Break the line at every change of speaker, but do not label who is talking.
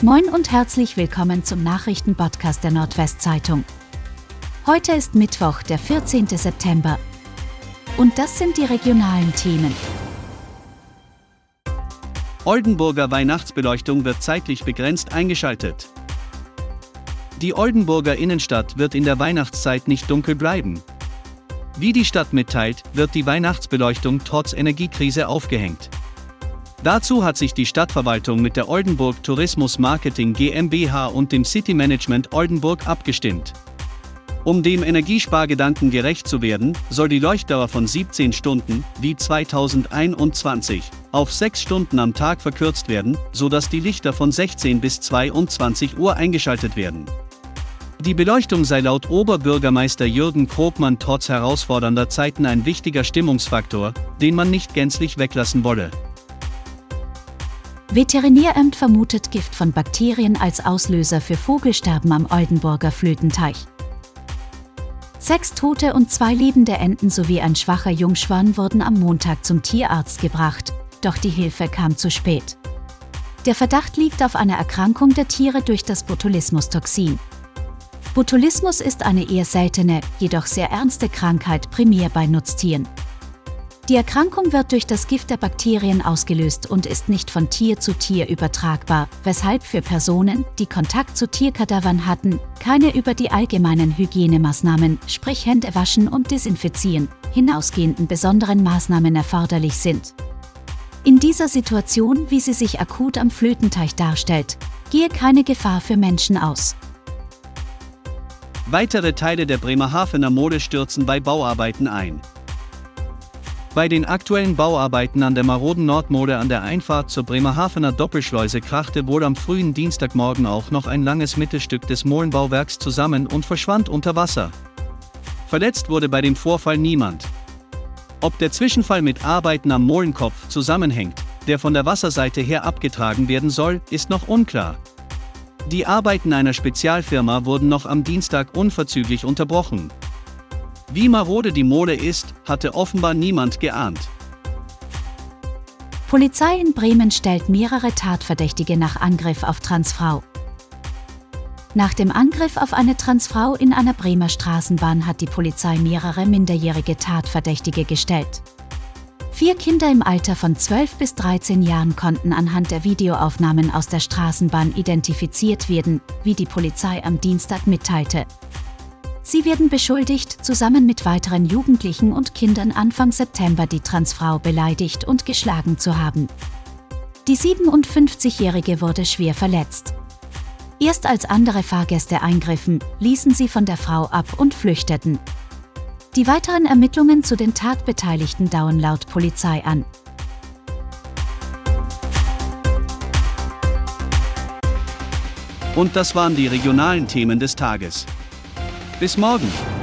Moin und herzlich willkommen zum Nachrichtenpodcast der Nordwestzeitung. Heute ist Mittwoch, der 14. September. Und das sind die regionalen Themen.
Oldenburger Weihnachtsbeleuchtung wird zeitlich begrenzt eingeschaltet. Die Oldenburger Innenstadt wird in der Weihnachtszeit nicht dunkel bleiben. Wie die Stadt mitteilt, wird die Weihnachtsbeleuchtung trotz Energiekrise aufgehängt. Dazu hat sich die Stadtverwaltung mit der Oldenburg Tourismus Marketing GmbH und dem City Management Oldenburg abgestimmt. Um dem Energiespargedanken gerecht zu werden, soll die Leuchtdauer von 17 Stunden, wie 2021, auf 6 Stunden am Tag verkürzt werden, sodass die Lichter von 16 bis 22 Uhr eingeschaltet werden. Die Beleuchtung sei laut Oberbürgermeister Jürgen Krogmann trotz herausfordernder Zeiten ein wichtiger Stimmungsfaktor, den man nicht gänzlich weglassen wolle.
Veterinäramt vermutet Gift von Bakterien als Auslöser für Vogelsterben am Oldenburger Flötenteich. Sechs tote und zwei lebende Enten sowie ein schwacher Jungschwan wurden am Montag zum Tierarzt gebracht, doch die Hilfe kam zu spät. Der Verdacht liegt auf eine Erkrankung der Tiere durch das Botulismus-Toxin. Botulismus ist eine eher seltene, jedoch sehr ernste Krankheit primär bei Nutztieren. Die Erkrankung wird durch das Gift der Bakterien ausgelöst und ist nicht von Tier zu Tier übertragbar, weshalb für Personen, die Kontakt zu Tierkadavern hatten, keine über die allgemeinen Hygienemaßnahmen, sprich Hände waschen und desinfizieren, hinausgehenden besonderen Maßnahmen erforderlich sind. In dieser Situation, wie sie sich akut am Flötenteich darstellt, gehe keine Gefahr für Menschen aus.
Weitere Teile der Bremerhavener Mole stürzen bei Bauarbeiten ein. Bei den aktuellen Bauarbeiten an der maroden Nordmode an der Einfahrt zur Bremerhavener Doppelschleuse krachte wohl am frühen Dienstagmorgen auch noch ein langes Mittelstück des Molenbauwerks zusammen und verschwand unter Wasser. Verletzt wurde bei dem Vorfall niemand. Ob der Zwischenfall mit Arbeiten am Molenkopf zusammenhängt, der von der Wasserseite her abgetragen werden soll, ist noch unklar. Die Arbeiten einer Spezialfirma wurden noch am Dienstag unverzüglich unterbrochen. Wie marode die Mole ist, hatte offenbar niemand geahnt.
Polizei in Bremen stellt mehrere Tatverdächtige nach Angriff auf Transfrau. Nach dem Angriff auf eine Transfrau in einer Bremer Straßenbahn hat die Polizei mehrere minderjährige Tatverdächtige gestellt. Vier Kinder im Alter von 12 bis 13 Jahren konnten anhand der Videoaufnahmen aus der Straßenbahn identifiziert werden, wie die Polizei am Dienstag mitteilte. Sie werden beschuldigt, zusammen mit weiteren Jugendlichen und Kindern Anfang September die Transfrau beleidigt und geschlagen zu haben. Die 57-Jährige wurde schwer verletzt. Erst als andere Fahrgäste eingriffen, ließen sie von der Frau ab und flüchteten. Die weiteren Ermittlungen zu den Tatbeteiligten dauern laut Polizei an.
Und das waren die regionalen Themen des Tages. Bis morgen!